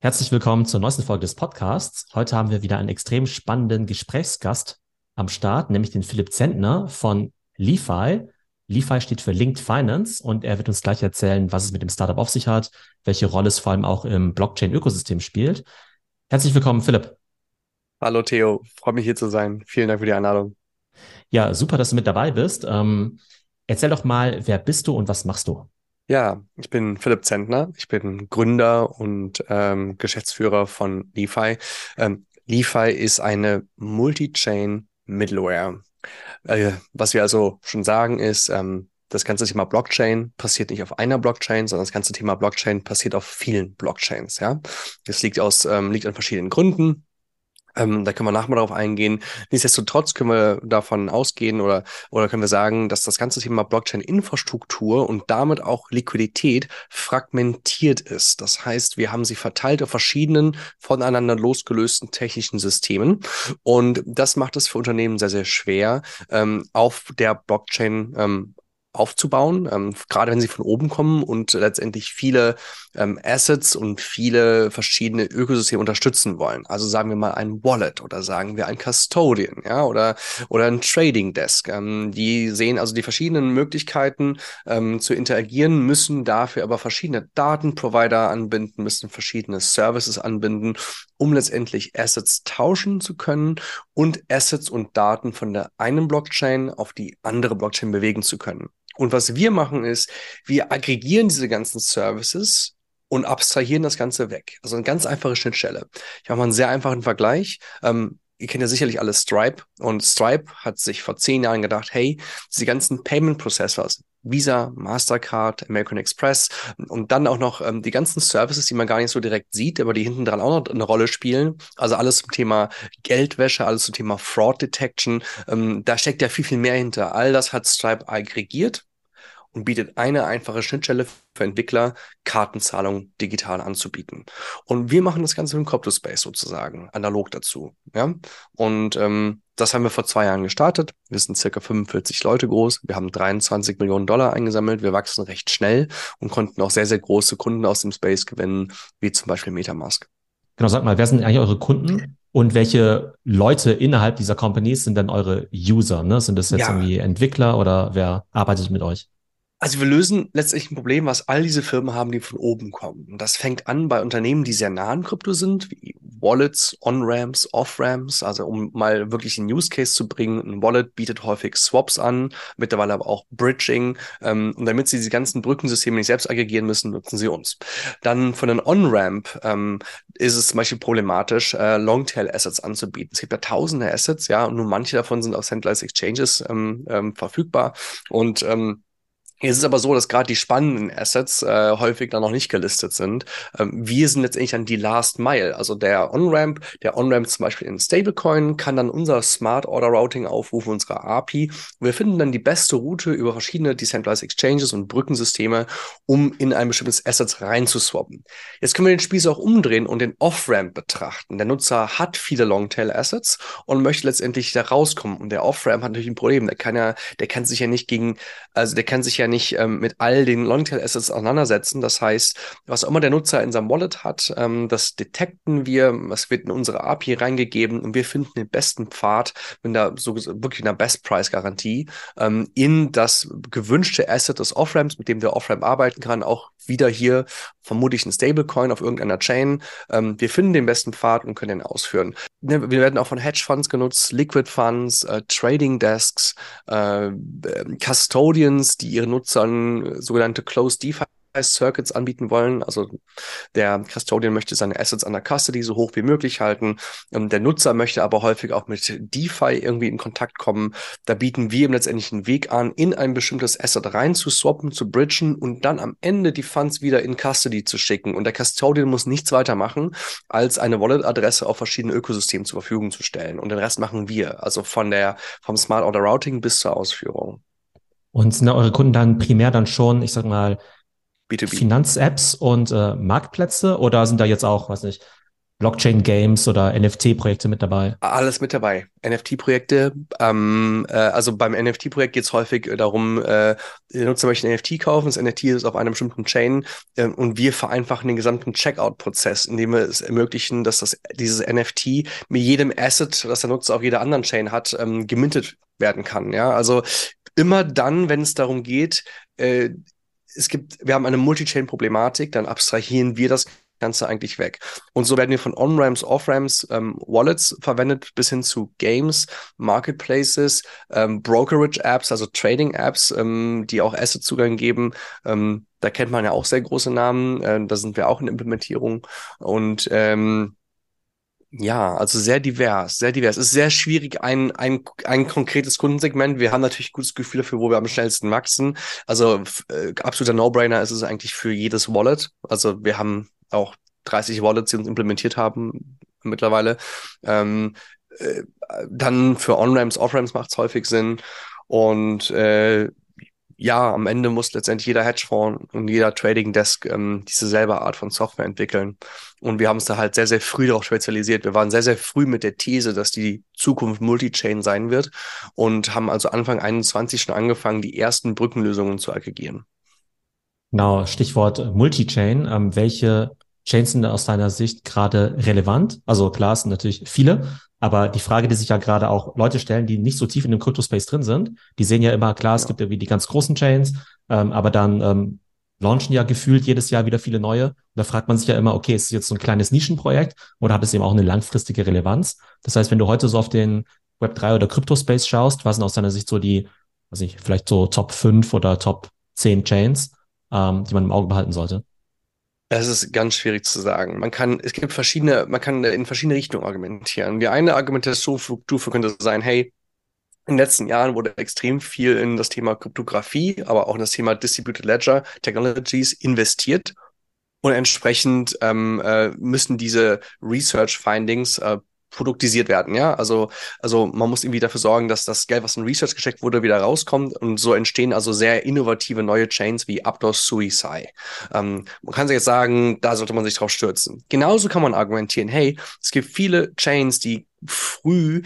Herzlich willkommen zur neuesten Folge des Podcasts. Heute haben wir wieder einen extrem spannenden Gesprächsgast am Start, nämlich den Philipp Zentner von LeFi. LeFi steht für Linked Finance und er wird uns gleich erzählen, was es mit dem Startup auf sich hat, welche Rolle es vor allem auch im Blockchain-Ökosystem spielt. Herzlich willkommen, Philipp. Hallo Theo, freue mich hier zu sein. Vielen Dank für die Einladung. Ja, super, dass du mit dabei bist. Ähm, erzähl doch mal, wer bist du und was machst du? Ja, ich bin Philipp Zentner. Ich bin Gründer und ähm, Geschäftsführer von LeFi. Ähm, LeFi ist eine Multi-Chain Middleware. Äh, was wir also schon sagen ist, ähm, das ganze Thema Blockchain passiert nicht auf einer Blockchain, sondern das ganze Thema Blockchain passiert auf vielen Blockchains. Ja, das liegt aus ähm, liegt an verschiedenen Gründen. Ähm, da können wir nachher mal drauf eingehen. Nichtsdestotrotz können wir davon ausgehen oder, oder können wir sagen, dass das ganze Thema Blockchain-Infrastruktur und damit auch Liquidität fragmentiert ist. Das heißt, wir haben sie verteilt auf verschiedenen voneinander losgelösten technischen Systemen. Und das macht es für Unternehmen sehr, sehr schwer, ähm, auf der Blockchain ähm, aufzubauen, ähm, gerade wenn sie von oben kommen und letztendlich viele ähm, Assets und viele verschiedene Ökosysteme unterstützen wollen. Also sagen wir mal ein Wallet oder sagen wir ein Custodian, ja, oder, oder ein Trading Desk. Ähm, die sehen also die verschiedenen Möglichkeiten ähm, zu interagieren, müssen dafür aber verschiedene Datenprovider anbinden, müssen verschiedene Services anbinden, um letztendlich Assets tauschen zu können und Assets und Daten von der einen Blockchain auf die andere Blockchain bewegen zu können. Und was wir machen ist, wir aggregieren diese ganzen Services und abstrahieren das Ganze weg. Also eine ganz einfache Schnittstelle. Ich mache mal einen sehr einfachen Vergleich. Ähm, ihr kennt ja sicherlich alle Stripe und Stripe hat sich vor zehn Jahren gedacht, hey, diese ganzen Payment Processors, Visa, Mastercard, American Express und dann auch noch ähm, die ganzen Services, die man gar nicht so direkt sieht, aber die hinten dran auch noch eine Rolle spielen. Also alles zum Thema Geldwäsche, alles zum Thema Fraud Detection. Ähm, da steckt ja viel, viel mehr hinter. All das hat Stripe aggregiert und bietet eine einfache Schnittstelle für Entwickler, Kartenzahlungen digital anzubieten. Und wir machen das Ganze im CryptoSpace sozusagen, analog dazu. Ja? Und ähm, das haben wir vor zwei Jahren gestartet. Wir sind circa 45 Leute groß. Wir haben 23 Millionen Dollar eingesammelt. Wir wachsen recht schnell und konnten auch sehr, sehr große Kunden aus dem Space gewinnen, wie zum Beispiel Metamask. Genau, sag mal, wer sind eigentlich eure Kunden? Und welche Leute innerhalb dieser Companies sind denn eure User? Ne? Sind das jetzt ja. irgendwie Entwickler oder wer arbeitet mit euch? Also wir lösen letztlich ein Problem, was all diese Firmen haben, die von oben kommen. Und das fängt an bei Unternehmen, die sehr nah an Krypto sind, wie Wallets, On-Ramps, Off-Ramps. Also um mal wirklich einen Use Case zu bringen, ein Wallet bietet häufig Swaps an, mittlerweile aber auch Bridging. Ähm, und damit sie diese ganzen Brückensysteme nicht selbst aggregieren müssen, nutzen sie uns. Dann von einem On-Ramp ähm, ist es zum Beispiel problematisch, äh, Longtail-Assets anzubieten. Es gibt ja tausende Assets, ja, und nur manche davon sind auf Centralized Exchanges ähm, ähm, verfügbar. Und ähm, es ist aber so, dass gerade die spannenden Assets äh, häufig dann noch nicht gelistet sind. Ähm, wir sind letztendlich dann die Last Mile. Also der On-Ramp, der On-Ramp zum Beispiel in Stablecoin kann dann unser Smart Order Routing aufrufen, unsere API. Wir finden dann die beste Route über verschiedene Decentralized Exchanges und Brückensysteme, um in ein bestimmtes Asset reinzuswappen. Jetzt können wir den Spieß auch umdrehen und den Off-Ramp betrachten. Der Nutzer hat viele Longtail-Assets und möchte letztendlich da rauskommen. Und der Off-Ramp hat natürlich ein Problem. Der kann ja, der kann sich ja nicht gegen, also der kann sich ja nicht ähm, mit all den Longtail-Assets auseinandersetzen. Das heißt, was auch immer der Nutzer in seinem Wallet hat, ähm, das detekten wir, das wird in unsere API reingegeben und wir finden den besten Pfad mit einer so wirklich einer Best-Price-Garantie ähm, in das gewünschte Asset des Off-Ramps, mit dem der Off-Ramp arbeiten kann, auch wieder hier vermutlich ein Stablecoin auf irgendeiner Chain. Ähm, wir finden den besten Pfad und können den ausführen. Ne, wir werden auch von Hedgefonds genutzt, Liquid Funds, äh, Trading Desks, äh, ähm, Custodians, die ihre Nutzern sogenannte Closed DeFi Circuits anbieten wollen. Also der Custodian möchte seine Assets an der Custody so hoch wie möglich halten. Ähm, der Nutzer möchte aber häufig auch mit DeFi irgendwie in Kontakt kommen. Da bieten wir ihm letztendlich einen Weg an, in ein bestimmtes Asset rein zu swappen, zu bridgen und dann am Ende die Funds wieder in Custody zu schicken. Und der Custodian muss nichts weiter machen, als eine Wallet-Adresse auf verschiedene Ökosystemen zur Verfügung zu stellen. Und den Rest machen wir. Also von der, vom Smart Order Routing bis zur Ausführung. Und sind eure Kunden dann primär dann schon, ich sag mal, B2B. Finanz-Apps und äh, Marktplätze oder sind da jetzt auch, weiß nicht, Blockchain-Games oder NFT-Projekte mit dabei? Alles mit dabei. NFT-Projekte. Ähm, äh, also beim NFT-Projekt geht es häufig darum, äh, der Nutzer möchte ein NFT kaufen, das NFT ist auf einer bestimmten Chain äh, und wir vereinfachen den gesamten Checkout-Prozess, indem wir es ermöglichen, dass das, dieses NFT mit jedem Asset, das der Nutzer auf jeder anderen Chain hat, ähm, gemintet werden kann. Ja, also immer dann, wenn es darum geht, äh, es gibt, wir haben eine Multi-Chain-Problematik, dann abstrahieren wir das Ganze eigentlich weg. Und so werden wir von On-Ramps, Off-Ramps, ähm, Wallets verwendet bis hin zu Games, Marketplaces, ähm, Brokerage-Apps, also Trading-Apps, ähm, die auch Asset-Zugang geben. Ähm, da kennt man ja auch sehr große Namen. Äh, da sind wir auch in Implementierung. Und ähm, ja, also sehr divers, sehr divers. Es ist sehr schwierig, ein, ein, ein konkretes Kundensegment. Wir haben natürlich gutes Gefühl dafür, wo wir am schnellsten wachsen. Also äh, absoluter No-Brainer ist es eigentlich für jedes Wallet. Also wir haben auch 30 Wallets, die uns implementiert haben mittlerweile. Ähm, äh, dann für On-Ramps, Off-Ramps macht es häufig Sinn. Und äh, ja, am Ende muss letztendlich jeder Hedgefonds und jeder Trading Desk ähm, diese selbe Art von Software entwickeln. Und wir haben uns da halt sehr, sehr früh darauf spezialisiert. Wir waren sehr, sehr früh mit der These, dass die Zukunft Multi-Chain sein wird und haben also Anfang 21 schon angefangen, die ersten Brückenlösungen zu aggregieren. Genau, Stichwort Multi-Chain. Ähm, welche Chains sind aus deiner Sicht gerade relevant? Also klar, es sind natürlich viele, aber die Frage, die sich ja gerade auch Leute stellen, die nicht so tief in dem Crypto-Space drin sind, die sehen ja immer, klar, es gibt irgendwie die ganz großen Chains, ähm, aber dann ähm, launchen ja gefühlt jedes Jahr wieder viele neue. Da fragt man sich ja immer, okay, ist es jetzt so ein kleines Nischenprojekt oder hat es eben auch eine langfristige Relevanz? Das heißt, wenn du heute so auf den Web3 oder Crypto-Space schaust, was sind aus deiner Sicht so die, weiß ich, vielleicht so Top 5 oder Top 10 Chains, ähm, die man im Auge behalten sollte? Es ist ganz schwierig zu sagen. Man kann, es gibt verschiedene, man kann in verschiedene Richtungen argumentieren. Die eine Argumentationsstufe könnte sein, hey, in den letzten Jahren wurde extrem viel in das Thema Kryptographie, aber auch in das Thema Distributed Ledger Technologies investiert. Und entsprechend ähm, äh, müssen diese Research Findings äh, produktisiert werden, ja. Also, also man muss irgendwie dafür sorgen, dass das Geld, was in Research gesteckt wurde, wieder rauskommt. Und so entstehen also sehr innovative neue Chains wie Aptos Suicide. Ähm, man kann sich jetzt sagen, da sollte man sich drauf stürzen. Genauso kann man argumentieren, hey, es gibt viele Chains, die früh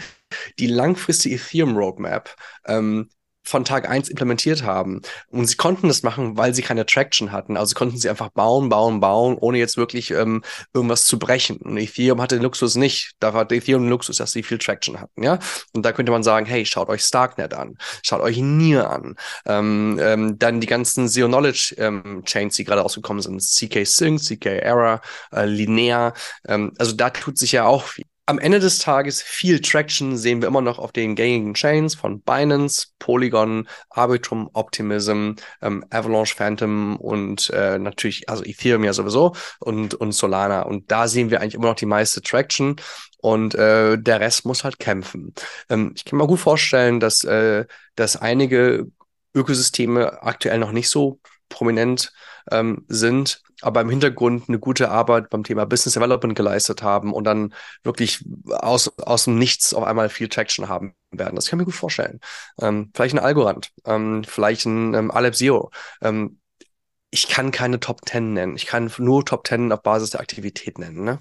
die langfristige Ethereum Roadmap ähm, von Tag eins implementiert haben. Und sie konnten das machen, weil sie keine Traction hatten. Also konnten sie einfach bauen, bauen, bauen, ohne jetzt wirklich ähm, irgendwas zu brechen. Und Ethereum hatte den Luxus nicht. Da war Ethereum den Luxus, dass sie viel Traction hatten, ja. Und da könnte man sagen, hey, schaut euch Starknet an, schaut euch Nier an. Ähm, ähm, dann die ganzen Zero Knowledge ähm, Chains, die gerade rausgekommen sind, CK Sync, CK Error, äh, Linear. Ähm, also da tut sich ja auch viel am Ende des Tages viel Traction sehen wir immer noch auf den gängigen Chains von Binance, Polygon, Arbitrum, Optimism, ähm, Avalanche Phantom und äh, natürlich, also Ethereum ja sowieso und, und Solana. Und da sehen wir eigentlich immer noch die meiste Traction und äh, der Rest muss halt kämpfen. Ähm, ich kann mir gut vorstellen, dass, äh, dass einige Ökosysteme aktuell noch nicht so prominent ähm, sind, aber im Hintergrund eine gute Arbeit beim Thema Business Development geleistet haben und dann wirklich aus, aus dem Nichts auf einmal viel Traction haben werden. Das kann ich mir gut vorstellen. Ähm, vielleicht ein Algorand, ähm, vielleicht ein ähm, Zero. Ähm, ich kann keine Top 10 nennen. Ich kann nur Top 10 auf Basis der Aktivität nennen. Ne?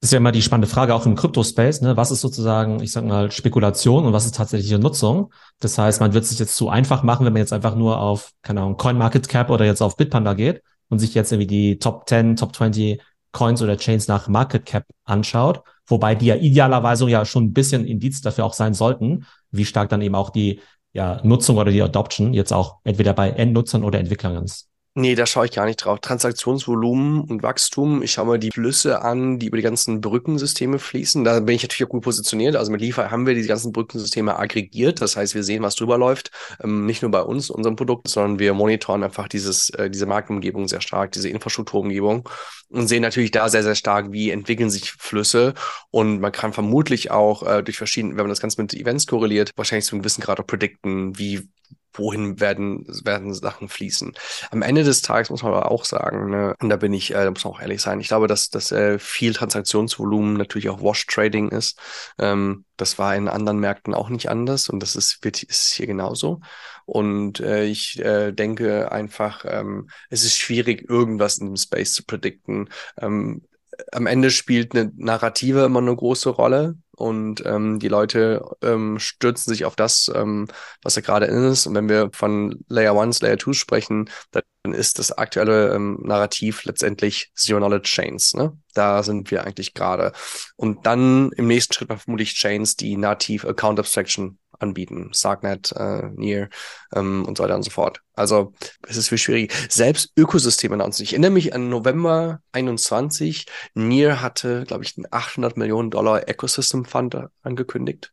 Das ist ja immer die spannende Frage auch im Crypto-Space, ne? Was ist sozusagen, ich sag mal, Spekulation und was ist tatsächliche Nutzung? Das heißt, man wird sich jetzt zu einfach machen, wenn man jetzt einfach nur auf, keine Ahnung, CoinMarketCap oder jetzt auf Bitpanda geht und sich jetzt irgendwie die Top 10, Top 20 Coins oder Chains nach Market Cap anschaut, wobei die ja idealerweise ja schon ein bisschen Indiz dafür auch sein sollten, wie stark dann eben auch die ja, Nutzung oder die Adoption jetzt auch entweder bei Endnutzern oder Entwicklern ist. Nee, da schaue ich gar nicht drauf. Transaktionsvolumen und Wachstum. Ich schaue mir die Flüsse an, die über die ganzen Brückensysteme fließen. Da bin ich natürlich auch gut positioniert. Also mit Liefer haben wir die ganzen Brückensysteme aggregiert. Das heißt, wir sehen, was drüber läuft. Ähm, nicht nur bei uns, unserem Produkt, sondern wir monitoren einfach dieses, äh, diese Marktumgebung sehr stark, diese Infrastrukturumgebung und sehen natürlich da sehr, sehr stark, wie entwickeln sich Flüsse. Und man kann vermutlich auch äh, durch verschiedene, wenn man das Ganze mit Events korreliert, wahrscheinlich zu einem gewissen Grad auch predikten, wie wohin werden, werden Sachen fließen. Am Ende des Tages muss man aber auch sagen, ne, und da bin ich, äh, da muss man auch ehrlich sein, ich glaube, dass, dass äh, viel Transaktionsvolumen natürlich auch Wash-Trading ist. Ähm, das war in anderen Märkten auch nicht anders und das ist, wird, ist hier genauso. Und äh, ich äh, denke einfach, ähm, es ist schwierig, irgendwas in dem Space zu predikten. Ähm, am Ende spielt eine Narrative immer eine große Rolle und ähm, die Leute ähm, stürzen sich auf das, ähm, was da gerade ist. Und wenn wir von Layer 1, Layer 2 sprechen, dann ist das aktuelle ähm, Narrativ letztendlich Zero Knowledge Chains. Ne? Da sind wir eigentlich gerade. Und dann im nächsten Schritt vermutlich Chains, die nativ Account Abstraction anbieten. Sarknet, äh, Near ähm, und so weiter und so fort. Also es ist viel schwierig. Selbst Ökosysteme announcen. Ich erinnere mich an November 21. Near hatte, glaube ich, einen 800 Millionen Dollar Ecosystem Fund angekündigt.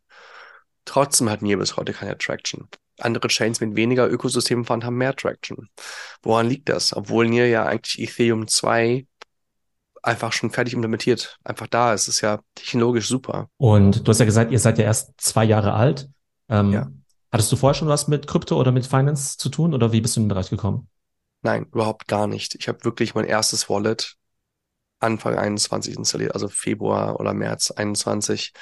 Trotzdem hat Near bis heute keine Traction. Andere Chains mit weniger Ökosystem Fund haben mehr Traction. Woran liegt das? Obwohl Near ja eigentlich Ethereum 2 einfach schon fertig implementiert, einfach da ist. Ist ja technologisch super. Und du hast ja gesagt, ihr seid ja erst zwei Jahre alt. Ähm, ja. Hattest du vorher schon was mit Krypto oder mit Finance zu tun oder wie bist du in den Bereich gekommen? Nein, überhaupt gar nicht. Ich habe wirklich mein erstes Wallet Anfang 21 installiert, also Februar oder März 21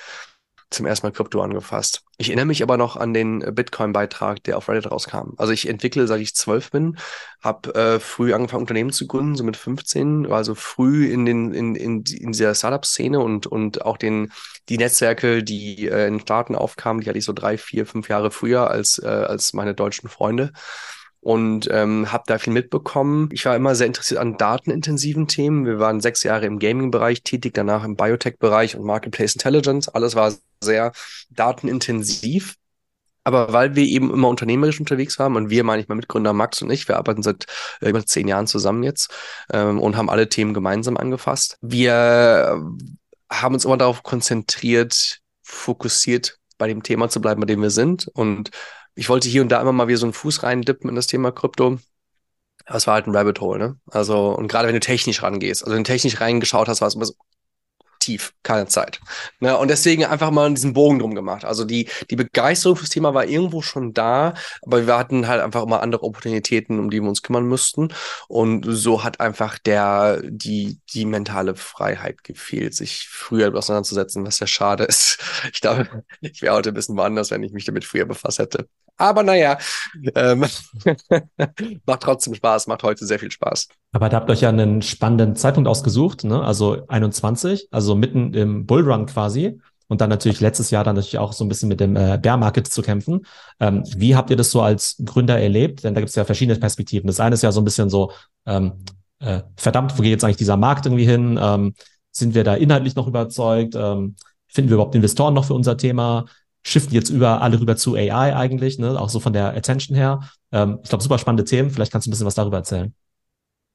zum ersten Mal Krypto angefasst. Ich erinnere mich aber noch an den Bitcoin-Beitrag, der auf Reddit rauskam. Also ich entwickle, seit ich zwölf bin, habe äh, früh angefangen, Unternehmen zu gründen, so mit 15, war also früh in den in, in, in dieser Startup-Szene und und auch den die Netzwerke, die äh, in Staaten aufkamen, die hatte ich so drei, vier, fünf Jahre früher als äh, als meine deutschen Freunde und ähm, habe da viel mitbekommen. Ich war immer sehr interessiert an datenintensiven Themen. Wir waren sechs Jahre im Gaming-Bereich tätig, danach im Biotech-Bereich und Marketplace Intelligence. Alles war sehr datenintensiv. Aber weil wir eben immer unternehmerisch unterwegs waren und wir, meine ich mal Mitgründer Max und ich, wir arbeiten seit äh, über zehn Jahren zusammen jetzt ähm, und haben alle Themen gemeinsam angefasst. Wir haben uns immer darauf konzentriert, fokussiert bei dem Thema zu bleiben, bei dem wir sind und ich wollte hier und da immer mal wieder so einen Fuß reindippen in das Thema Krypto. Aber es war halt ein Rabbit Hole, ne? Also, und gerade wenn du technisch rangehst, also wenn du technisch reingeschaut hast, war es immer so, tief, keine Zeit. Ne? Und deswegen einfach mal diesen Bogen drum gemacht. Also die, die Begeisterung fürs Thema war irgendwo schon da, aber wir hatten halt einfach immer andere Opportunitäten, um die wir uns kümmern müssten. Und so hat einfach der, die, die mentale Freiheit gefehlt, sich früher auseinanderzusetzen, was ja schade ist. Ich glaube, ich wäre heute ein bisschen woanders, wenn ich mich damit früher befasst hätte. Aber naja, ähm, macht trotzdem Spaß, macht heute sehr viel Spaß. Aber da habt ihr euch ja einen spannenden Zeitpunkt ausgesucht, ne? also 21, also mitten im Bullrun quasi. Und dann natürlich letztes Jahr dann natürlich auch so ein bisschen mit dem äh, Bear Market zu kämpfen. Ähm, wie habt ihr das so als Gründer erlebt? Denn da gibt es ja verschiedene Perspektiven. Das eine ist ja so ein bisschen so, ähm, äh, verdammt, wo geht jetzt eigentlich dieser Markt irgendwie hin? Ähm, sind wir da inhaltlich noch überzeugt? Ähm, finden wir überhaupt Investoren noch für unser Thema? Shiften jetzt über alle rüber zu AI eigentlich, ne? auch so von der Attention her. Ähm, ich glaube, super spannende Themen. Vielleicht kannst du ein bisschen was darüber erzählen.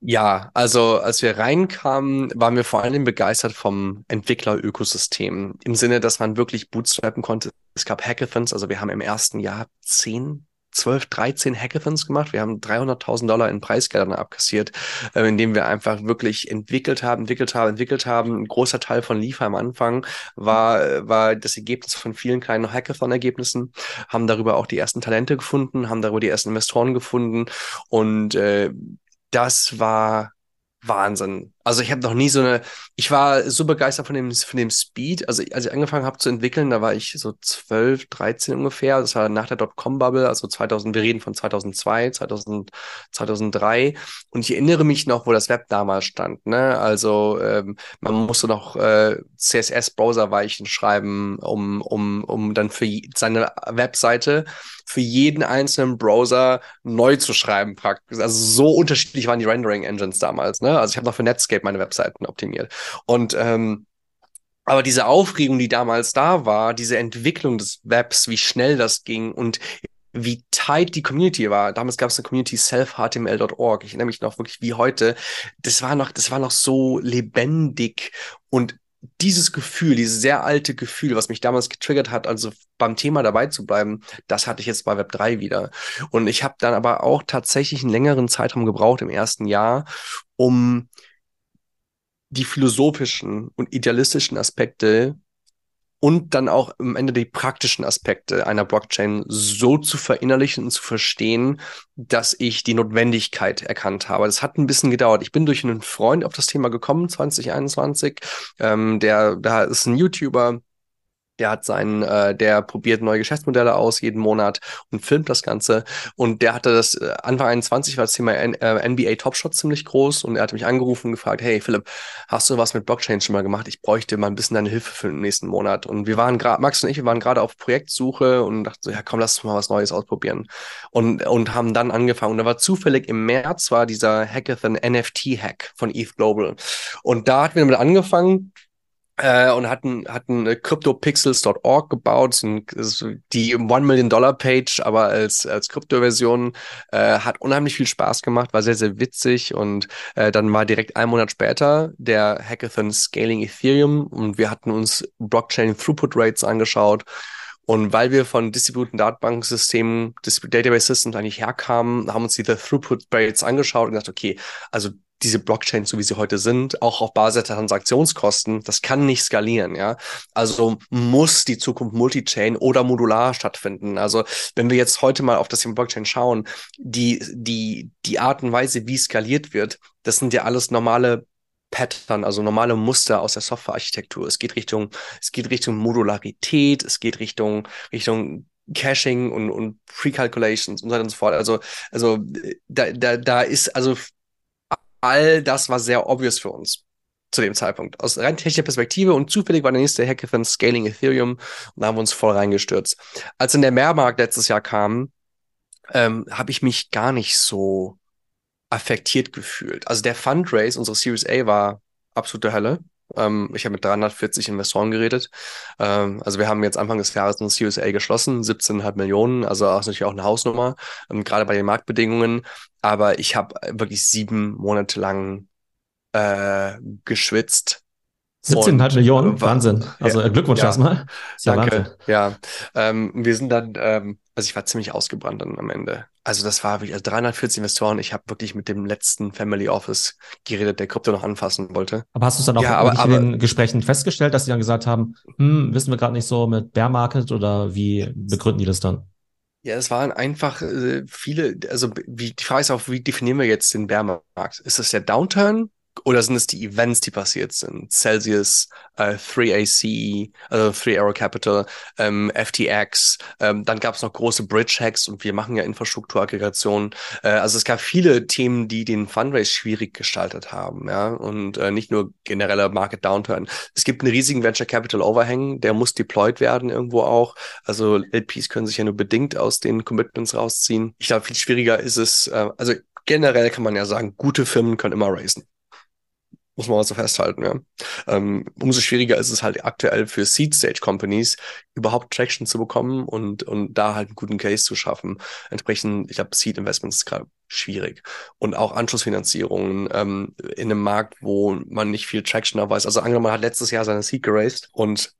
Ja, also als wir reinkamen, waren wir vor allem begeistert vom Entwicklerökosystem. Im Sinne, dass man wirklich bootstrappen konnte. Es gab Hackathons, also wir haben im ersten Jahr zehn 12, 13 Hackathons gemacht. Wir haben 300.000 Dollar in Preisgeldern abkassiert, äh, indem wir einfach wirklich entwickelt haben, entwickelt haben, entwickelt haben. Ein großer Teil von Liefer am Anfang war, war das Ergebnis von vielen kleinen Hackathon-Ergebnissen, haben darüber auch die ersten Talente gefunden, haben darüber die ersten Investoren gefunden und äh, das war Wahnsinn. Also ich habe noch nie so eine, ich war so begeistert von dem, von dem Speed. Also als ich angefangen habe zu entwickeln, da war ich so 12, 13 ungefähr. Das war nach der Dotcom-Bubble, also 2000, wir reden von 2002, 2000, 2003. Und ich erinnere mich noch, wo das Web damals stand. Ne? Also ähm, man musste noch äh, CSS-Browser-Weichen schreiben, um, um, um dann für seine Webseite für jeden einzelnen Browser neu zu schreiben praktisch. Also so unterschiedlich waren die Rendering-Engines damals. Ne? Also ich habe noch für Netscape Netscape meine Webseiten optimiert. Und ähm, aber diese Aufregung, die damals da war, diese Entwicklung des Webs, wie schnell das ging und wie tight die Community war. Damals gab es eine Community selfhtml.org. Ich erinnere mich noch wirklich wie heute. Das war noch, das war noch so lebendig und dieses Gefühl, dieses sehr alte Gefühl, was mich damals getriggert hat, also beim Thema dabei zu bleiben, das hatte ich jetzt bei Web 3 wieder. Und ich habe dann aber auch tatsächlich einen längeren Zeitraum gebraucht im ersten Jahr, um die philosophischen und idealistischen Aspekte und dann auch am Ende die praktischen Aspekte einer Blockchain so zu verinnerlichen und zu verstehen, dass ich die Notwendigkeit erkannt habe. Das hat ein bisschen gedauert. Ich bin durch einen Freund auf das Thema gekommen, 2021. Ähm, der, da ist ein YouTuber, Der hat seinen, äh, der probiert neue Geschäftsmodelle aus jeden Monat und filmt das Ganze. Und der hatte das äh, Anfang 21 war das Thema N äh, NBA Top Shot ziemlich groß und er hat mich angerufen und gefragt, hey Philipp, hast du was mit Blockchain schon mal gemacht? Ich bräuchte mal ein bisschen deine Hilfe für den nächsten Monat. Und wir waren gerade, Max und ich, wir waren gerade auf Projektsuche und dachten so, ja komm, lass uns mal was Neues ausprobieren. Und, und haben dann angefangen. Und da war zufällig im März war dieser Hackathon NFT Hack von ETH Global. Und da hatten wir damit angefangen äh, und hatten, hatten CryptoPixels.org gebaut, so die One Million Dollar Page, aber als, als Krypto-Version, äh, hat unheimlich viel Spaß gemacht, war sehr, sehr witzig und äh, dann war direkt ein Monat später der Hackathon Scaling Ethereum und wir hatten uns Blockchain Throughput Rates angeschaut und weil wir von distribuierten Datenbanksystemen, Database Systems eigentlich herkamen, haben uns diese Throughput Rates angeschaut und gesagt, okay, also diese Blockchains, so wie sie heute sind, auch auf Basis der Transaktionskosten, das kann nicht skalieren, ja. Also muss die Zukunft Multichain oder modular stattfinden. Also wenn wir jetzt heute mal auf das Thema Blockchain schauen, die, die, die Art und Weise, wie skaliert wird, das sind ja alles normale Pattern, also normale Muster aus der Softwarearchitektur. Es geht Richtung, es geht Richtung Modularität, es geht Richtung, Richtung Caching und, und Pre-Calculations und so weiter und so fort. Also, also da, da, da ist also all das war sehr obvious für uns zu dem Zeitpunkt. Aus rein technischer Perspektive und zufällig war der nächste Hackathon Scaling Ethereum und da haben wir uns voll reingestürzt. Als dann der Mehrmarkt letztes Jahr kam, ähm, habe ich mich gar nicht so affektiert gefühlt. Also der Fundraise, unsere Series A war absolute Hölle. Ähm, ich habe mit 340 Investoren geredet. Ähm, also wir haben jetzt Anfang des Jahres eine Series A geschlossen, 17,5 Millionen, also ist natürlich auch eine Hausnummer, ähm, gerade bei den Marktbedingungen. Aber ich habe wirklich sieben Monate lang äh, geschwitzt 17,5 Millionen, Wahnsinn. Also ja, Glückwunsch ja, erstmal. Ja danke. Wahnsinn. Ja, ähm, wir sind dann, ähm, also ich war ziemlich ausgebrannt dann am Ende. Also das war wirklich, also 340 Investoren. Ich habe wirklich mit dem letzten Family Office geredet, der Krypto noch anfassen wollte. Aber hast du es dann auch ja, aber, aber, in den Gesprächen festgestellt, dass die dann gesagt haben, hm, wissen wir gerade nicht so mit Bear Market oder wie begründen die das dann? Ja, es waren einfach äh, viele, also wie, die Frage ist auch, wie definieren wir jetzt den Bärmarkt? Ist das der Downturn oder sind es die Events, die passiert sind? Celsius, äh, 3AC, also 3 Arrow Capital, ähm, FTX, ähm, dann gab es noch große Bridge-Hacks und wir machen ja Infrastrukturaggregation. Äh, also es gab viele Themen, die den Fundraise schwierig gestaltet haben, ja, und äh, nicht nur genereller Market Downturn. Es gibt einen riesigen Venture Capital Overhang, der muss deployed werden irgendwo auch. Also LPs können sich ja nur bedingt aus den Commitments rausziehen. Ich glaube, viel schwieriger ist es, äh, also generell kann man ja sagen, gute Firmen können immer raisen muss man mal so festhalten, ja. Ähm, umso schwieriger ist es halt aktuell für Seed-Stage-Companies, überhaupt Traction zu bekommen und, und da halt einen guten Case zu schaffen. Entsprechend, ich glaube, Seed-Investments ist gerade schwierig. Und auch Anschlussfinanzierungen ähm, in einem Markt, wo man nicht viel Traction erweist. Also angenommen, man hat letztes Jahr seine Seed geraced und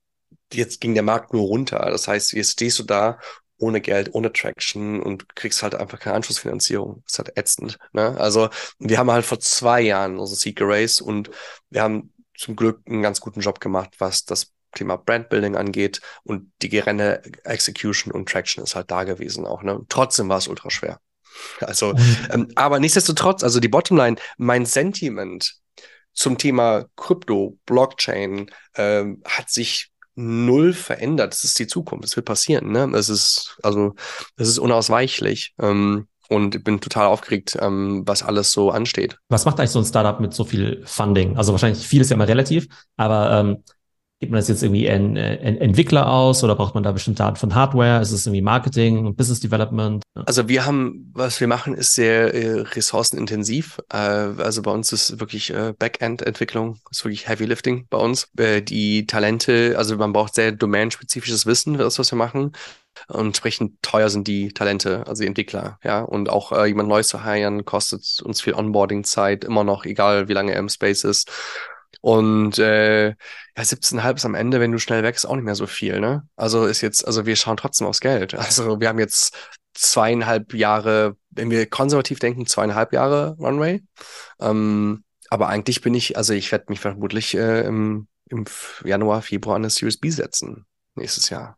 jetzt ging der Markt nur runter. Das heißt, jetzt stehst du da ohne Geld, ohne Traction und kriegst halt einfach keine Anschlussfinanzierung. Das ist halt ätzend. Ne? Also wir haben halt vor zwei Jahren unseren Seed geraced und wir haben zum Glück einen ganz guten Job gemacht, was das Thema Brandbuilding angeht und die gerenne Execution und Traction ist halt da gewesen auch. Ne? Trotzdem war es ultra schwer. Also, ähm, aber nichtsdestotrotz, also die Bottomline, mein Sentiment zum Thema Krypto, Blockchain ähm, hat sich null verändert. Das ist die Zukunft. Das wird passieren. Ne? Das ist also, das ist unausweichlich. Ähm, und ich bin total aufgeregt, ähm, was alles so ansteht. Was macht eigentlich so ein Startup mit so viel Funding? Also wahrscheinlich viel ist ja immer relativ, aber ähm, Gibt man das jetzt irgendwie in, in Entwickler aus oder braucht man da bestimmte Art von Hardware? Ist es irgendwie Marketing und Business Development? Also wir haben, was wir machen, ist sehr äh, ressourcenintensiv. Äh, also bei uns ist wirklich äh, Backend-Entwicklung, ist wirklich Heavy Lifting bei uns. Äh, die Talente, also man braucht sehr domänenspezifisches Wissen, das, was wir machen. Und entsprechend teuer sind die Talente, also die Entwickler, ja. Und auch äh, jemand Neues zu heiren, kostet uns viel Onboarding-Zeit, immer noch, egal wie lange er im Space ist. Und äh, ja, 17,5 ist am Ende, wenn du schnell wächst, auch nicht mehr so viel, ne? Also ist jetzt, also wir schauen trotzdem aufs Geld. Also wir haben jetzt zweieinhalb Jahre, wenn wir konservativ denken, zweieinhalb Jahre Runway. Ähm, aber eigentlich bin ich, also ich werde mich vermutlich äh, im, im Januar, Februar an eine Series B setzen nächstes Jahr.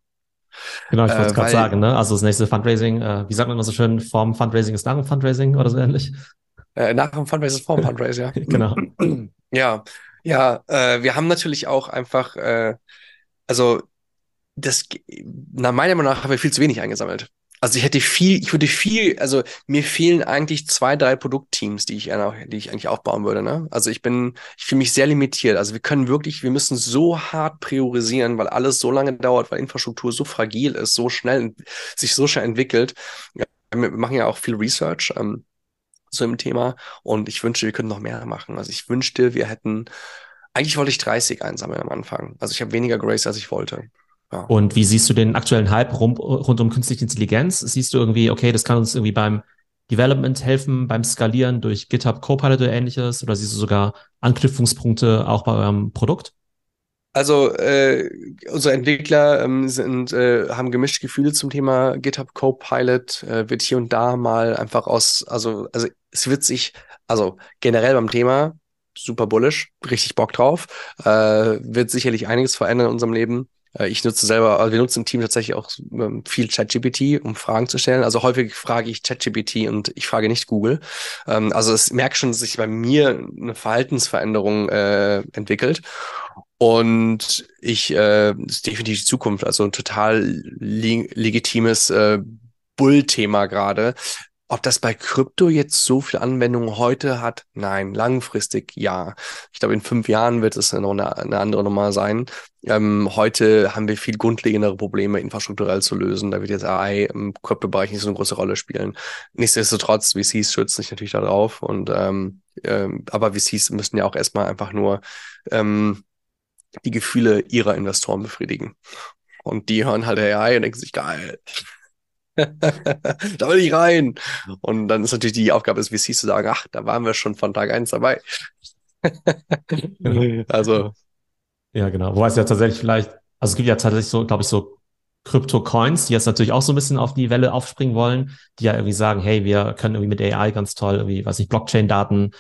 Genau, ich wollte es äh, gerade sagen, ne? Also das nächste Fundraising, äh, wie sagt man immer so schön, vorm Fundraising ist nach dem Fundraising oder so ähnlich? Äh, nach dem Fundraising ist vorm Fundraising, ja. genau. Ja, ja, äh, wir haben natürlich auch einfach, äh, also das, nach meiner Meinung nach haben wir viel zu wenig eingesammelt. Also ich hätte viel, ich würde viel, also mir fehlen eigentlich zwei, drei Produktteams, die ich, die ich eigentlich aufbauen würde. Ne? Also ich bin, ich fühle mich sehr limitiert. Also wir können wirklich, wir müssen so hart priorisieren, weil alles so lange dauert, weil Infrastruktur so fragil ist, so schnell, sich so schnell entwickelt. Wir machen ja auch viel Research ähm, so im Thema und ich wünschte, wir könnten noch mehr machen. Also ich wünschte, wir hätten, eigentlich wollte ich 30 einsammeln am Anfang. Also ich habe weniger Grace, als ich wollte. Ja. Und wie siehst du den aktuellen Hype rund, rund um künstliche Intelligenz? Siehst du irgendwie, okay, das kann uns irgendwie beim Development helfen, beim Skalieren durch GitHub Copilot oder ähnliches? Oder siehst du sogar Anknüpfungspunkte auch bei eurem Produkt? Also äh, unsere Entwickler ähm, sind, äh, haben gemischte Gefühle zum Thema GitHub Copilot. Äh, wird hier und da mal einfach aus, also, also es wird sich, also generell beim Thema super bullish, richtig Bock drauf. Äh, wird sicherlich einiges verändern in unserem Leben. Äh, ich nutze selber, also wir nutzen im Team tatsächlich auch ähm, viel ChatGPT, um Fragen zu stellen. Also häufig frage ich ChatGPT und ich frage nicht Google. Ähm, also es merkt schon, dass sich bei mir eine Verhaltensveränderung äh, entwickelt. Und ich, äh, ist definitiv die Zukunft, also ein total legitimes äh, Bull-Thema gerade. Ob das bei Krypto jetzt so viel Anwendung heute hat? Nein, langfristig ja. Ich glaube, in fünf Jahren wird es noch eine, eine andere Nummer sein. Ähm, heute haben wir viel grundlegendere Probleme infrastrukturell zu lösen. Da wird jetzt AI im Kryptobereich nicht so eine große Rolle spielen. Nichtsdestotrotz, VCs schützen sich natürlich darauf. Und ähm, ähm, aber VCs müssen ja auch erstmal einfach nur ähm, die Gefühle ihrer Investoren befriedigen. Und die hören halt AI und denken sich, geil, da will ich rein. Und dann ist natürlich die Aufgabe des VCs zu sagen, ach, da waren wir schon von Tag eins dabei. Also. Ja, genau. Wobei es ja tatsächlich vielleicht, also es gibt ja tatsächlich so, glaube ich, so Crypto-Coins, die jetzt natürlich auch so ein bisschen auf die Welle aufspringen wollen, die ja irgendwie sagen, hey, wir können irgendwie mit AI ganz toll irgendwie, weiß ich, Blockchain-Daten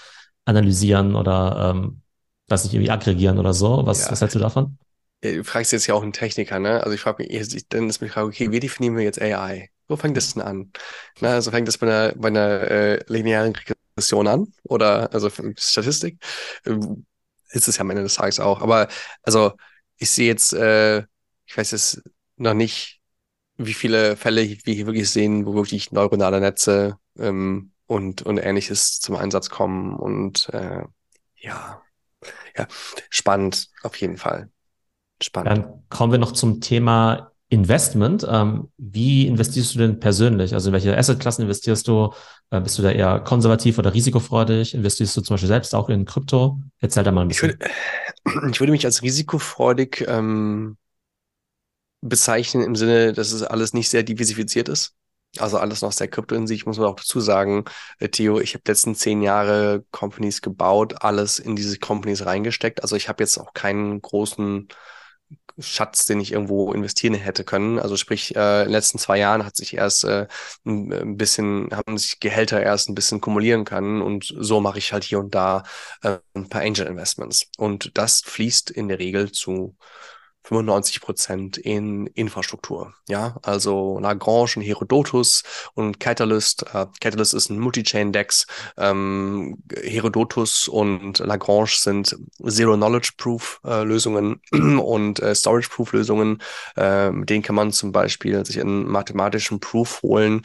analysieren oder, ähm, weiß ich, irgendwie aggregieren oder so. Was, ja. was hältst du davon? Du fragst jetzt ja auch einen Techniker, ne? Also ich frage mich, dann ist mir die Frage, okay, wie definieren wir jetzt AI? Wo fängt das denn an? Na, also fängt das bei einer, bei einer äh, linearen Regression an? Oder also Statistik? Ähm, ist es ja am Ende des Tages auch. Aber also ich sehe jetzt, äh, ich weiß jetzt noch nicht, wie viele Fälle wir hier wirklich sehen, wo wirklich neuronale Netze ähm, und, und ähnliches zum Einsatz kommen. Und äh, ja, ja, spannend auf jeden Fall. Spannend. Dann kommen wir noch zum Thema Investment. Ähm, wie investierst du denn persönlich? Also in welche Assetklassen investierst du? Äh, bist du da eher konservativ oder risikofreudig? Investierst du zum Beispiel selbst auch in Krypto? Erzähl da mal ein bisschen. Ich würde, ich würde mich als risikofreudig ähm, bezeichnen im Sinne, dass es alles nicht sehr diversifiziert ist. Also alles noch sehr krypto in sich, muss man auch dazu sagen. Äh, Theo, ich habe letzten zehn Jahre Companies gebaut, alles in diese Companies reingesteckt. Also ich habe jetzt auch keinen großen Schatz, den ich irgendwo investieren hätte können. Also sprich, äh, in den letzten zwei Jahren hat sich erst äh, ein bisschen, haben sich Gehälter erst ein bisschen kumulieren können und so mache ich halt hier und da äh, ein paar Angel Investments. Und das fließt in der Regel zu 95 Prozent in Infrastruktur. Ja, also Lagrange und Herodotus und Catalyst. Äh, Catalyst ist ein Multi-Chain-Dex. Ähm, Herodotus und Lagrange sind Zero-Knowledge-Proof-Lösungen äh, und äh, Storage-Proof-Lösungen. Äh, mit kann man zum Beispiel sich einen mathematischen Proof holen,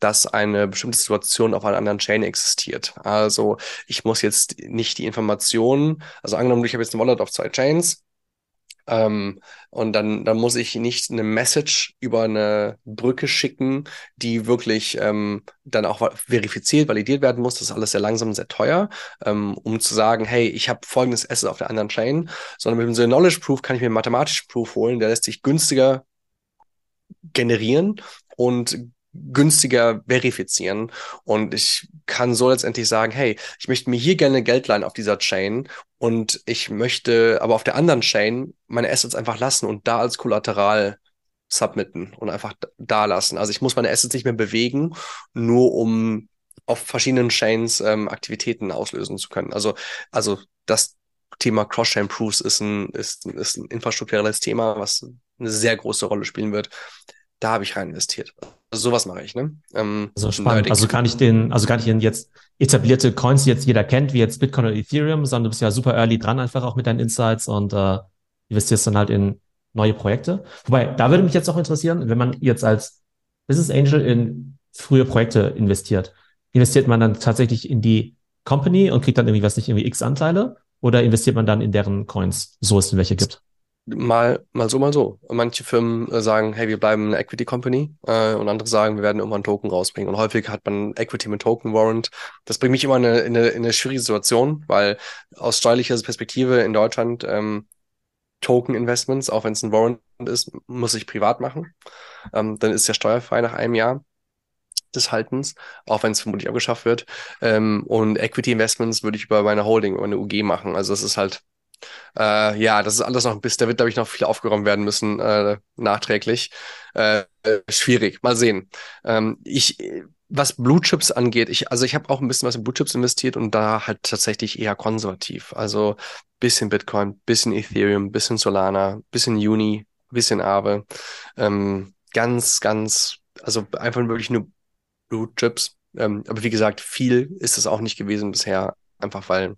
dass eine bestimmte Situation auf einer anderen Chain existiert. Also ich muss jetzt nicht die Informationen, also angenommen, ich habe jetzt eine Wallet auf zwei Chains, ähm, und dann, dann muss ich nicht eine Message über eine Brücke schicken, die wirklich ähm, dann auch verifiziert, validiert werden muss. Das ist alles sehr langsam und sehr teuer, ähm, um zu sagen, hey, ich habe folgendes Asset auf der anderen Chain, sondern mit dem Zero Knowledge Proof kann ich mir einen mathematischen Proof holen, der lässt sich günstiger generieren und günstiger verifizieren. Und ich kann so letztendlich sagen, hey, ich möchte mir hier gerne Geld leihen auf dieser Chain und ich möchte aber auf der anderen Chain meine Assets einfach lassen und da als Kollateral submitten und einfach da lassen. Also ich muss meine Assets nicht mehr bewegen, nur um auf verschiedenen Chains ähm, Aktivitäten auslösen zu können. Also, also das Thema Cross-Chain Proofs ist ein, ist, ist ein infrastrukturelles Thema, was eine sehr große Rolle spielen wird da habe ich rein investiert. Also sowas mache ich, ne? Ähm, also spannend. Also gar nicht den, also gar nicht in jetzt etablierte Coins, die jetzt jeder kennt, wie jetzt Bitcoin oder Ethereum, sondern du bist ja super early dran, einfach auch mit deinen Insights und äh, investierst dann halt in neue Projekte. Wobei, da würde mich jetzt auch interessieren, wenn man jetzt als Business Angel in frühe Projekte investiert, investiert man dann tatsächlich in die Company und kriegt dann irgendwie, was nicht, irgendwie x Anteile? Oder investiert man dann in deren Coins, so es denn welche gibt? Mal, mal so, mal so. Manche Firmen äh, sagen, hey, wir bleiben eine Equity Company äh, und andere sagen, wir werden irgendwann Token rausbringen. Und häufig hat man Equity mit Token Warrant. Das bringt mich immer in eine, in eine, in eine schwierige Situation, weil aus steuerlicher Perspektive in Deutschland ähm, Token Investments, auch wenn es ein Warrant ist, muss ich privat machen. Ähm, dann ist ja steuerfrei nach einem Jahr des Haltens, auch wenn es vermutlich abgeschafft wird. Ähm, und Equity Investments würde ich über meine Holding, über eine UG machen. Also das ist halt äh, ja, das ist alles noch ein bisschen, da wird, glaube ich, noch viel aufgeräumt werden müssen, äh, nachträglich. Äh, schwierig, mal sehen. Ähm, ich, was Blue Chips angeht, ich, also ich habe auch ein bisschen was in Blue Chips investiert und da halt tatsächlich eher konservativ. Also bisschen Bitcoin, bisschen Ethereum, bisschen Solana, bisschen Uni, bisschen Aave. Ähm, ganz, ganz, also einfach wirklich nur Blue Chips. Ähm, aber wie gesagt, viel ist es auch nicht gewesen bisher einfach weil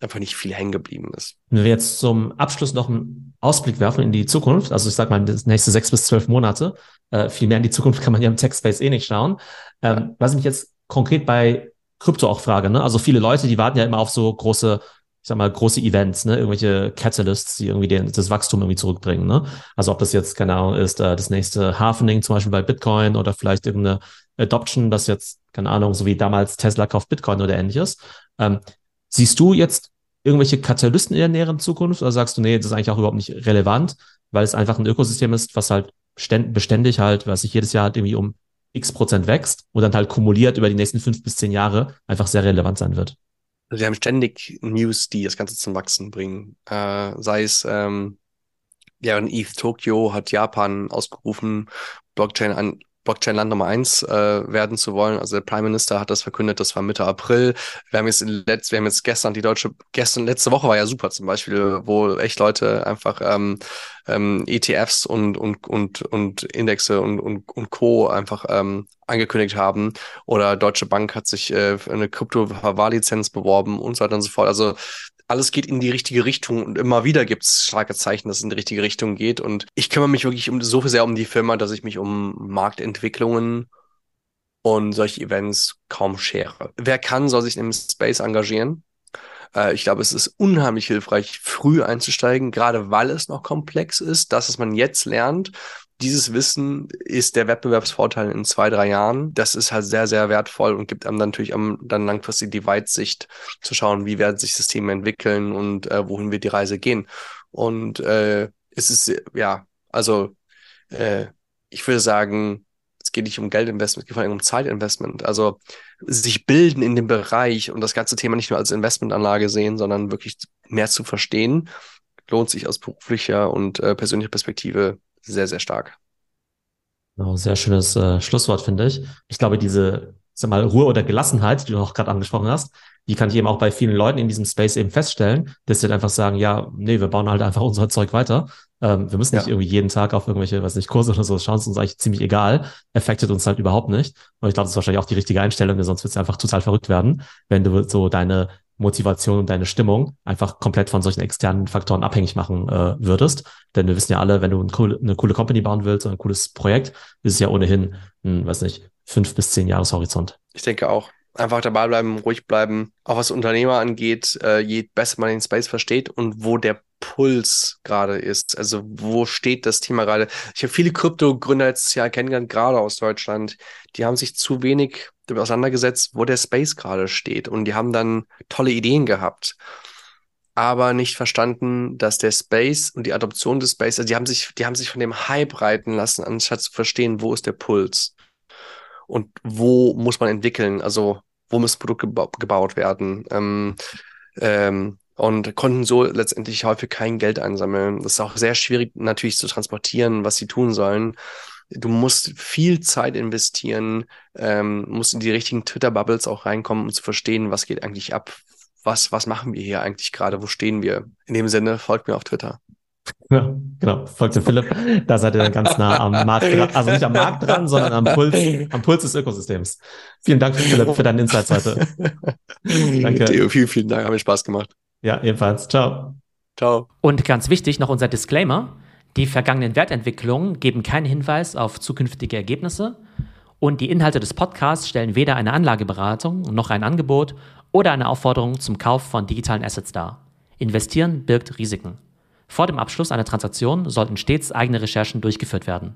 einfach nicht viel hängen geblieben ist. Wenn wir jetzt zum Abschluss noch einen Ausblick werfen in die Zukunft, also ich sag mal, das nächste sechs bis zwölf Monate, äh, viel mehr in die Zukunft kann man ja im Tech-Space eh nicht schauen. Ähm, was ich mich jetzt konkret bei Krypto auch frage, ne? also viele Leute, die warten ja immer auf so große ich sag mal, große Events, ne, irgendwelche Catalysts, die irgendwie den, das Wachstum irgendwie zurückbringen, ne? Also ob das jetzt, keine Ahnung, ist, äh, das nächste Happening zum Beispiel bei Bitcoin oder vielleicht irgendeine Adoption, das jetzt, keine Ahnung, so wie damals Tesla kauft Bitcoin oder ähnliches. Ähm, Siehst du jetzt irgendwelche Katalysten in der näheren Zukunft oder sagst du, nee, das ist eigentlich auch überhaupt nicht relevant, weil es einfach ein Ökosystem ist, was halt beständig halt, was sich jedes Jahr halt irgendwie um x Prozent wächst und dann halt kumuliert über die nächsten fünf bis zehn Jahre einfach sehr relevant sein wird? Also wir haben ständig News, die das Ganze zum Wachsen bringen. Äh, sei es, ähm, ja, in ETH Tokyo hat Japan ausgerufen, Blockchain an Blockchain-Land Nummer eins äh, werden zu wollen. Also der Prime Minister hat das verkündet, das war Mitte April. Wir haben jetzt, letzt, wir haben jetzt gestern die deutsche, gestern, letzte Woche war ja super zum Beispiel, wo echt Leute einfach ähm, ähm, ETFs und, und, und, und Indexe und, und, und Co. einfach ähm, angekündigt haben. Oder Deutsche Bank hat sich äh, für eine Krypto-Lizenz beworben und so weiter und so fort. Also alles geht in die richtige Richtung und immer wieder gibt es starke Zeichen, dass es in die richtige Richtung geht. Und ich kümmere mich wirklich um, so sehr um die Firma, dass ich mich um Marktentwicklungen und solche Events kaum schere. Wer kann, soll sich im Space engagieren. Äh, ich glaube, es ist unheimlich hilfreich, früh einzusteigen, gerade weil es noch komplex ist. Das, was man jetzt lernt, dieses Wissen ist der Wettbewerbsvorteil in zwei, drei Jahren. Das ist halt sehr, sehr wertvoll und gibt einem natürlich dann langfristig die Weitsicht zu schauen, wie werden sich Systeme entwickeln und äh, wohin wird die Reise gehen. Und äh, es ist, ja, also äh, ich würde sagen, geht nicht um Geldinvestment, es geht vor allem um Zeitinvestment. Also sich bilden in dem Bereich und das ganze Thema nicht nur als Investmentanlage sehen, sondern wirklich mehr zu verstehen, lohnt sich aus beruflicher und äh, persönlicher Perspektive sehr, sehr stark. Genau, sehr schönes äh, Schlusswort, finde ich. Ich glaube, diese, sag mal, Ruhe oder Gelassenheit, die du auch gerade angesprochen hast, die kann ich eben auch bei vielen Leuten in diesem Space eben feststellen, dass sie halt einfach sagen, ja, nee, wir bauen halt einfach unser Zeug weiter. Ähm, wir müssen nicht ja. irgendwie jeden Tag auf irgendwelche, weiß nicht, Kurse oder so schauen, es ist uns eigentlich ziemlich egal, affectet uns halt überhaupt nicht. Und ich glaube, das ist wahrscheinlich auch die richtige Einstellung, sonst wird es einfach total verrückt werden, wenn du so deine Motivation und deine Stimmung einfach komplett von solchen externen Faktoren abhängig machen äh, würdest. Denn wir wissen ja alle, wenn du ein cool, eine coole Company bauen willst, ein cooles Projekt, ist es ja ohnehin ein, weiß nicht, fünf bis zehn Jahreshorizont. Ich denke auch. Einfach dabei bleiben, ruhig bleiben. Auch was Unternehmer angeht, äh, je besser man den Space versteht und wo der Puls gerade ist. Also wo steht das Thema gerade? Ich habe viele Krypto-Gründer letztes Jahr kennengelernt, gerade aus Deutschland. Die haben sich zu wenig damit auseinandergesetzt, wo der Space gerade steht. Und die haben dann tolle Ideen gehabt, aber nicht verstanden, dass der Space und die Adoption des Space, also die haben sich, die haben sich von dem Hype reiten lassen, anstatt zu verstehen, wo ist der Puls und wo muss man entwickeln, also wo muss Produkt geba gebaut werden. Ähm, ähm, und konnten so letztendlich häufig kein Geld einsammeln. Das ist auch sehr schwierig natürlich zu transportieren, was sie tun sollen. Du musst viel Zeit investieren, ähm, musst in die richtigen Twitter-Bubbles auch reinkommen, um zu verstehen, was geht eigentlich ab. Was, was machen wir hier eigentlich gerade? Wo stehen wir? In dem Sinne, folgt mir auf Twitter. Ja, genau, folgt dem Philipp. Da seid ihr dann ganz nah am Markt dran. Also nicht am Markt dran, sondern am Puls, am Puls des Ökosystems. Vielen Dank, Philipp, für deinen Insights heute. Danke. Theo, vielen, vielen Dank. Hat mir Spaß gemacht. Ja, ebenfalls. Ciao. Ciao. Und ganz wichtig noch unser Disclaimer. Die vergangenen Wertentwicklungen geben keinen Hinweis auf zukünftige Ergebnisse und die Inhalte des Podcasts stellen weder eine Anlageberatung noch ein Angebot oder eine Aufforderung zum Kauf von digitalen Assets dar. Investieren birgt Risiken. Vor dem Abschluss einer Transaktion sollten stets eigene Recherchen durchgeführt werden.